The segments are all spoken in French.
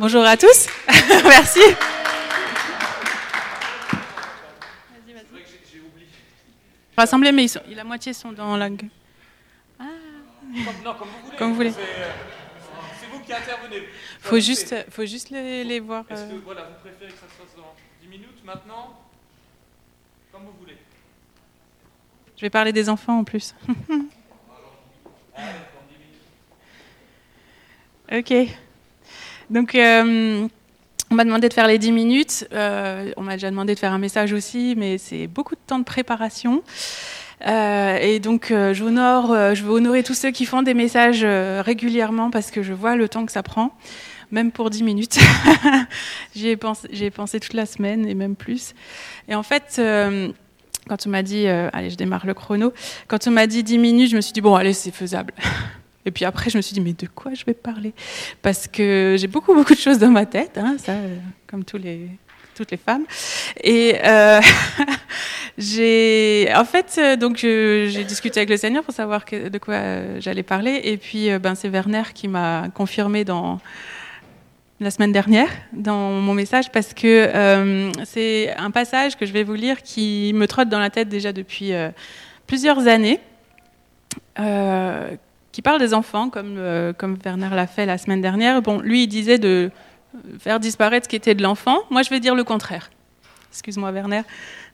Bonjour à tous. Merci. Rassembler, mais ils sont, la moitié sont dans la. Ah. Non, comme vous voulez. Comme vous voulez. C'est vous qui intervenez. Faut juste, faut juste les, les voir. Est-ce que euh. voilà, vous préférez que ça se fasse dans 10 minutes maintenant Comme vous voulez. Je vais parler des enfants en plus. ok. Donc, euh, on m'a demandé de faire les 10 minutes. Euh, on m'a déjà demandé de faire un message aussi, mais c'est beaucoup de temps de préparation. Euh, et donc, j'honore, je veux honorer tous ceux qui font des messages régulièrement parce que je vois le temps que ça prend, même pour 10 minutes. J'y ai pensé, ai pensé toute la semaine et même plus. Et en fait, quand on m'a dit, allez, je démarre le chrono, quand on m'a dit 10 minutes, je me suis dit, bon, allez, c'est faisable. Et puis après, je me suis dit, mais de quoi je vais parler? Parce que j'ai beaucoup, beaucoup de choses dans ma tête, hein, ça, euh, comme toutes les femmes. Et euh, j'ai, en fait, euh, je- j'ai discuté avec le Seigneur pour savoir de quoi euh, j'allais parler. Et puis, euh, ben, c'est Werner qui m'a confirmé dans la semaine dernière dans mon message parce que euh, c'est un passage que je vais vous lire qui me trotte dans la tête déjà depuis euh, plusieurs années, euh, qui parle des enfants comme, euh, comme Werner l'a fait la semaine dernière. Bon, lui, il disait de faire disparaître ce qui était de l'enfant. Moi, je vais dire le contraire. Excuse-moi, Werner.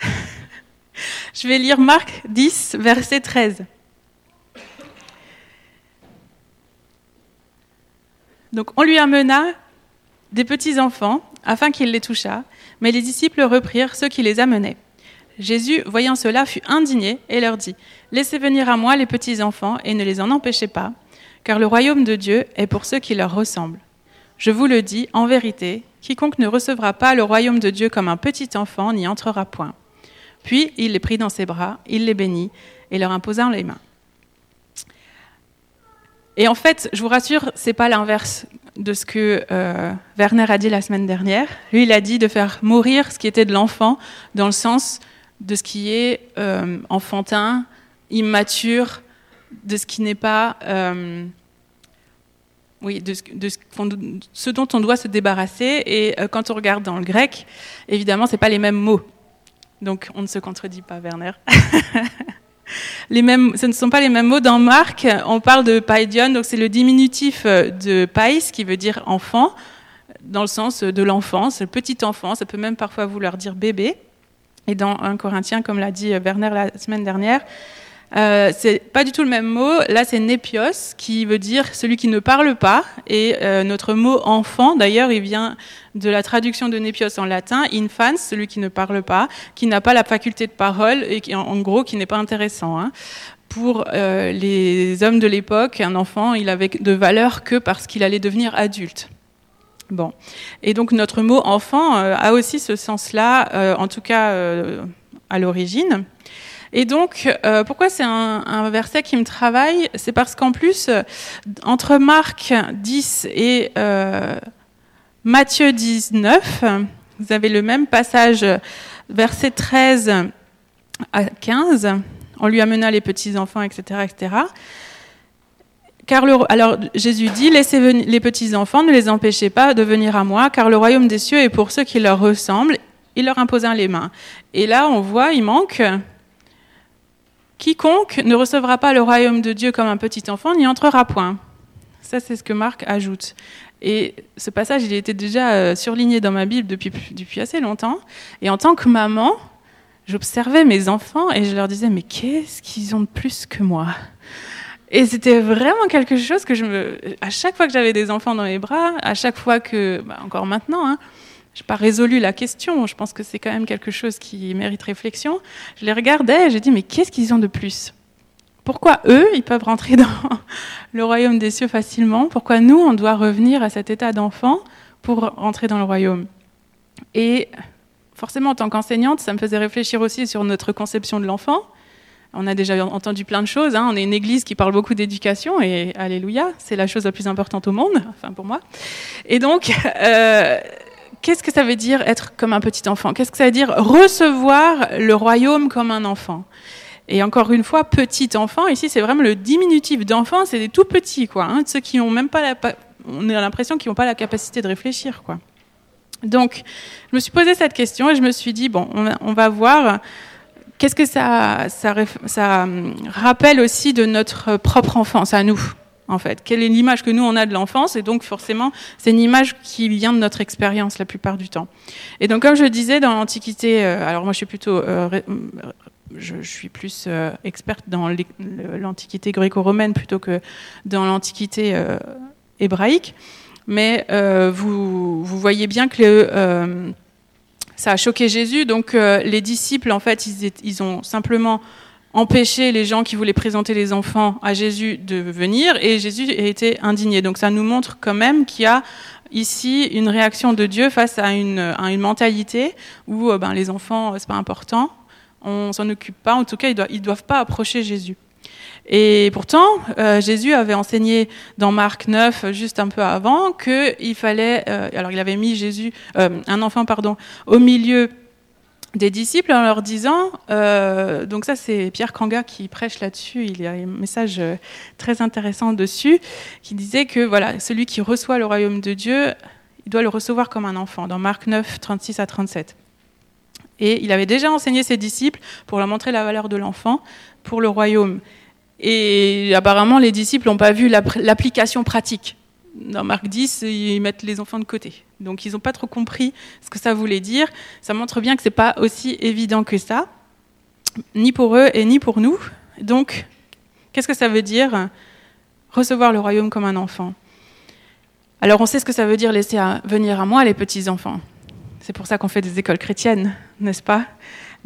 je vais lire Marc 10, verset 13. Donc, on lui amena des petits enfants, afin qu'il les touchât, mais les disciples reprirent ceux qui les amenaient. Jésus, voyant cela, fut indigné et leur dit Laissez venir à moi les petits enfants et ne les en empêchez pas, car le royaume de Dieu est pour ceux qui leur ressemblent. Je vous le dis, en vérité, quiconque ne recevra pas le royaume de Dieu comme un petit enfant n'y entrera point. Puis il les prit dans ses bras, il les bénit et leur imposa les mains. Et en fait, je vous rassure, c'est pas l'inverse de ce que euh, Werner a dit la semaine dernière. Lui, il a dit de faire mourir ce qui était de l'enfant, dans le sens de ce qui est euh, enfantin, immature, de ce qui n'est pas, euh, oui, de, ce, ce, ce dont on doit se débarrasser. Et euh, quand on regarde dans le grec, évidemment, c'est pas les mêmes mots. Donc, on ne se contredit pas, Werner. Les mêmes, ce ne sont pas les mêmes mots. Dans Marc, on parle de paidion, donc c'est le diminutif de pais, qui veut dire enfant, dans le sens de l'enfance, le petit enfant, ça peut même parfois vouloir dire bébé. Et dans 1 Corinthiens, comme l'a dit Werner la semaine dernière, euh, c'est pas du tout le même mot. Là, c'est népios, qui veut dire celui qui ne parle pas. Et euh, notre mot enfant, d'ailleurs, il vient de la traduction de népios en latin, infans, celui qui ne parle pas, qui n'a pas la faculté de parole et qui, en, en gros, qui n'est pas intéressant. hein. Pour euh, les hommes de l'époque, un enfant, il avait de valeur que parce qu'il allait devenir adulte. Bon. Et donc notre mot enfant euh, a aussi ce sens-là, euh, en tout cas euh, à l'origine. Et donc, pourquoi c'est un, verset qui me travaille? C'est parce qu'en plus, entre Marc 10 et Matthieu 19, vous avez le même passage, verset 13 à 15. On lui amena les petits-enfants, etc., etc. Car le, alors Jésus dit, laissez les petits-enfants, ne les empêchez pas de venir à moi, car le royaume des cieux est pour ceux qui leur ressemblent. Il leur imposa les mains. Et là, on voit, il manque, quiconque ne recevra pas le royaume de Dieu comme un petit enfant n'y entrera point. Ça, c'est ce que Marc ajoute. Et ce passage, il était déjà euh, surligné dans ma Bible depuis, depuis assez longtemps. Et en tant que maman, j'observais mes enfants et je leur disais, mais qu'est-ce qu'ils ont de plus que moi? Et c'était vraiment quelque chose que je me. À chaque fois que j'avais des enfants dans les bras, à chaque fois que. bah, encore maintenant, hein, je n'ai pas résolu la question. Je pense que c'est quand même quelque chose qui mérite réflexion. Je les regardais et j'ai dit mais qu'est-ce qu'ils ont de plus? Pourquoi eux, ils peuvent rentrer dans le royaume des cieux facilement? Pourquoi nous, on doit revenir à cet état d'enfant pour rentrer dans le royaume? Et forcément, en tant qu'enseignante, ça me faisait réfléchir aussi sur notre conception de l'enfant. On a déjà entendu plein de choses. Hein. On est une église qui parle beaucoup d'éducation et alléluia, c'est la chose la plus importante au monde, enfin pour moi. Et donc, euh, qu'est-ce que ça veut dire être comme un petit enfant? Qu'est-ce que ça veut dire recevoir le royaume comme un enfant? Et encore une fois, petit enfant, ici c'est vraiment le diminutif d'enfant, c'est des tout petits, quoi, hein, ceux qui même pas la, on a l'impression qu'ils n'ont pas la capacité de réfléchir, quoi. Donc, je me suis posé cette question et je me suis dit, bon, on, va voir qu'est-ce que ça, ça, ça, hum, rappelle aussi de notre propre enfance à nous, en fait? Quelle est l'image que nous, on a de l'enfance? Et donc, forcément, c'est une image qui vient de notre expérience la plupart du temps. Et donc, comme je disais, dans l'Antiquité, euh, alors moi, je suis plutôt... Euh, je, suis plus euh, experte dans l'Antiquité gréco-romaine plutôt que dans l'Antiquité hébraïque. Mais vous, vous, voyez bien que ça a choqué Jésus. Donc euh, les disciples, en fait, ils, ils, ont simplement empêché les gens qui voulaient présenter les enfants à Jésus de venir et Jésus a été indigné. Donc ça nous montre quand même qu'il y a ici une réaction de Dieu face à une, à une mentalité où ben, les enfants, c'est pas important, on s'en occupe pas, en tout cas ils doivent, ils doivent pas approcher Jésus. Et pourtant, euh, Jésus avait enseigné dans Marc 9, juste un peu avant, qu'il fallait, euh, alors il avait mis Jésus, euh, un enfant, pardon, au milieu des disciples en leur disant, donc ça c'est Pierre Kanga qui prêche là-dessus, il y a un message très intéressant dessus, qui disait que voilà, celui qui reçoit le royaume de Dieu, il doit le recevoir comme un enfant, dans Marc 9, 36 à 37. Et il avait déjà enseigné ses disciples pour leur montrer la valeur de l'enfant pour le royaume. Et apparemment, les disciples n'ont pas vu l'application pratique. Dans Marc 10, ils mettent les enfants de côté. Donc, ils n'ont pas trop compris ce que ça voulait dire. Ça montre bien que ce n'est pas aussi évident que ça, ni pour eux et ni pour nous. Donc, qu'est-ce que ça veut dire recevoir le royaume comme un enfant? Alors, on sait ce que ça veut dire laisser venir à moi les petits-enfants. C'est pour ça qu'on fait des écoles chrétiennes, n'est-ce pas?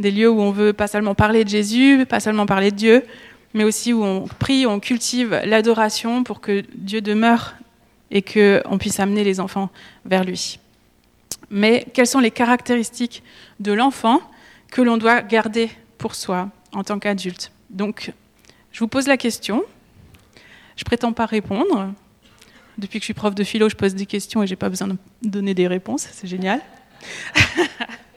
Des lieux où on veut pas seulement parler de Jésus, pas seulement parler de Dieu, mais aussi où on prie, on cultive l'adoration pour que Dieu demeure et qu'on puisse amener les enfants vers lui. Mais quelles sont les caractéristiques de l'enfant que l'on doit garder pour soi en tant qu'adulte? Donc, je vous pose la question. Je prétends pas répondre. Depuis que je suis prof de philo, je pose des questions et j'ai pas besoin de donner des réponses. C'est génial.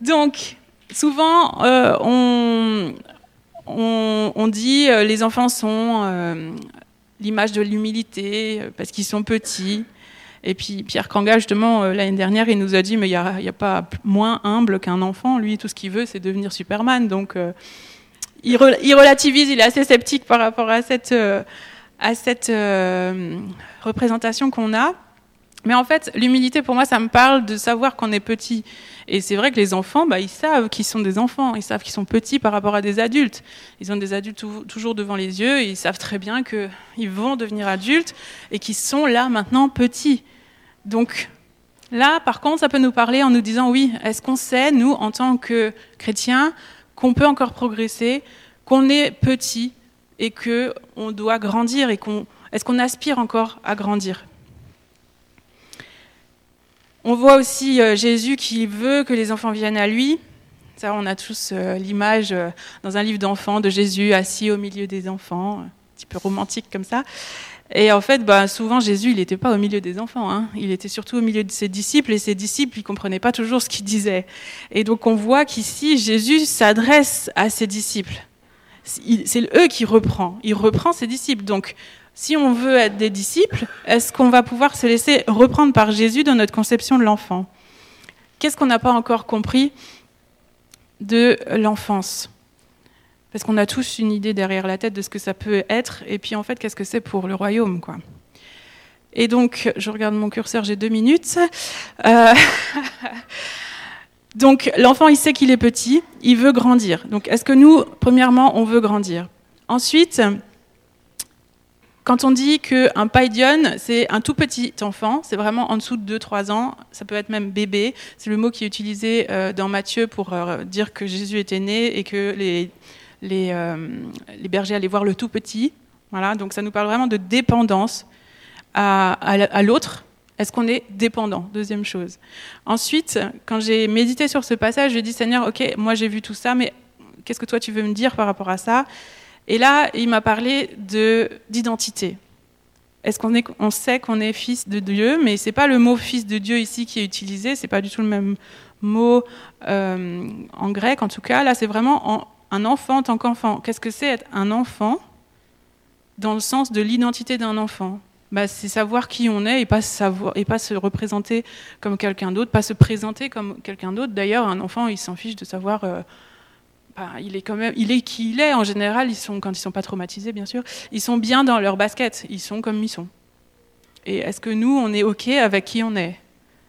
Donc, souvent, euh, on, on, dit euh, les enfants sont euh, l'image de l'humilité euh, parce qu'ils sont petits. Et puis Pierre Kanga, justement, l'année dernière, il nous a dit, mais il n'y a, pas moins humble qu'un enfant. Lui, tout ce qu'il veut, c'est devenir Superman. Donc, il, relativise, il est assez sceptique par rapport à cette, à cette représentation qu'on a. Mais en fait, l'humilité, pour moi, ça me parle de savoir qu'on est petit. Et c'est vrai que les enfants, bah, ils savent qu'ils sont des enfants, ils savent qu'ils sont petits par rapport à des adultes. Ils ont des adultes toujours devant les yeux, et ils savent très bien qu'ils vont devenir adultes et qu'ils sont là maintenant petits. Donc là, par contre, ça peut nous parler en nous disant, oui, est-ce qu'on sait, nous, en tant que chrétiens, qu'on peut encore progresser, qu'on est petit et qu'on doit grandir et qu'on... Est-ce qu'on aspire encore à grandir? On voit aussi euh, Jésus qui veut que les enfants viennent à lui. Ça, on a tous euh, l'image euh, dans un livre d'enfants de Jésus assis au milieu des enfants, un petit peu romantique comme ça. Et en fait, bah, souvent, Jésus, il n'était pas au milieu des enfants. Hein. Il était surtout au milieu de ses disciples, et ses disciples, ils ne comprenaient pas toujours ce qu'il disait. Et donc, on voit qu'ici, Jésus s'adresse à ses disciples. C'est eux qui reprend. Il reprend ses disciples. Donc, si on veut être des disciples, est-ce qu'on va pouvoir se laisser reprendre par Jésus dans notre conception de l'enfant? Qu'est-ce qu'on n'a pas encore compris de l'enfance? Parce qu'on a tous une idée derrière la tête de ce que ça peut être, et puis en fait, qu'est-ce que c'est pour le royaume quoi? Et donc, je regarde mon curseur, j'ai deux minutes. Euh, donc, l'enfant, il sait qu'il est petit, il veut grandir. Donc, est-ce que nous, premièrement, on veut grandir? Ensuite, quand on dit qu'un paidion, c'est un tout petit enfant, c'est vraiment en dessous de 2-3 ans, ça peut être même bébé, c'est le mot qui est utilisé euh, dans Matthieu pour euh, dire que Jésus était né et que euh, les, bergers allaient voir le tout petit. Voilà, donc ça nous parle vraiment de dépendance à, à l'autre. Est-ce qu'on est dépendant? Deuxième chose. Ensuite, quand j'ai médité sur ce passage, je dit Seigneur, ok, moi j'ai vu tout ça, mais qu'est-ce que toi tu veux me dire par rapport à ça? Et là, il m'a parlé d'identité. Est-ce qu'on sait qu'on est fils de Dieu, mais c'est pas le mot fils de Dieu ici qui est utilisé, c'est pas du tout le même mot euh, en grec en tout cas. Là, c'est vraiment un enfant en tant qu'enfant. Qu'est-ce que c'est être un enfant dans le sens de l'identité d'un enfant? Bah, c'est savoir qui on est et pas, savoir, et pas se représenter comme quelqu'un d'autre, pas se présenter comme quelqu'un d'autre. D'ailleurs, un enfant, il s'en fiche de savoir. Euh, il est quand même, il est qui il est. En général, ils sont, quand ils sont pas traumatisés, bien sûr, ils sont bien dans leur basket. Ils sont comme ils sont. Et est-ce que nous, on est ok avec qui on est?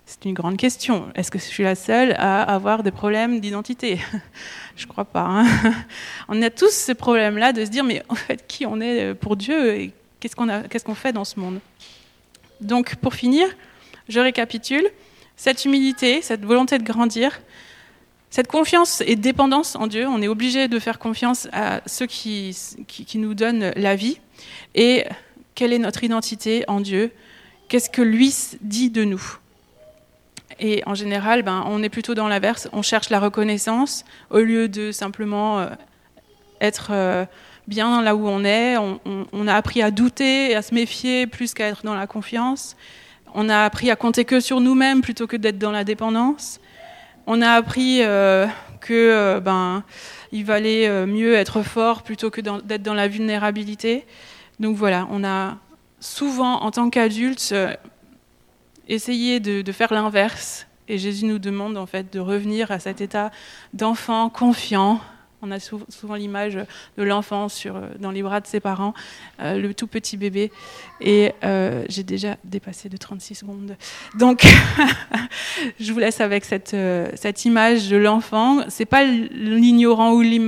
C'est une grande question. Est-ce que je suis la seule à avoir des problèmes d'identité? Je crois pas. Hein. on a tous ces problèmes-là de se dire, mais en fait, qui on est pour Dieu et qu'est-ce qu'on fait dans ce monde? Donc, pour finir, je récapitule. Cette humilité, cette volonté de grandir, cette confiance et dépendance en Dieu, on est obligé de faire confiance à ceux qui, qui, nous donnent la vie. Et quelle est notre identité en Dieu? Qu'est-ce que lui dit de nous? Et en général, ben, on est plutôt dans l'inverse. On cherche la reconnaissance au lieu de simplement euh, être euh, bien là où on est. On, a appris à douter à se méfier plus qu'à être dans la confiance. On a appris à compter que sur nous-mêmes plutôt que d'être dans la dépendance. On a appris euh, que euh, ben il valait euh, mieux être fort plutôt que d'être dans la vulnérabilité. Donc voilà, on a souvent en tant qu'adultes essayé de, de faire l'inverse. Et Jésus nous demande en fait de revenir à cet état d'enfant confiant, on a souvent l'image de l'enfant sur, dans les bras de ses parents, euh, le tout petit bébé. Et euh, j'ai déjà dépassé de 36 secondes. Donc, je vous laisse avec cette, euh, image de l'enfant. C'est pas l'ignorant ou l'immature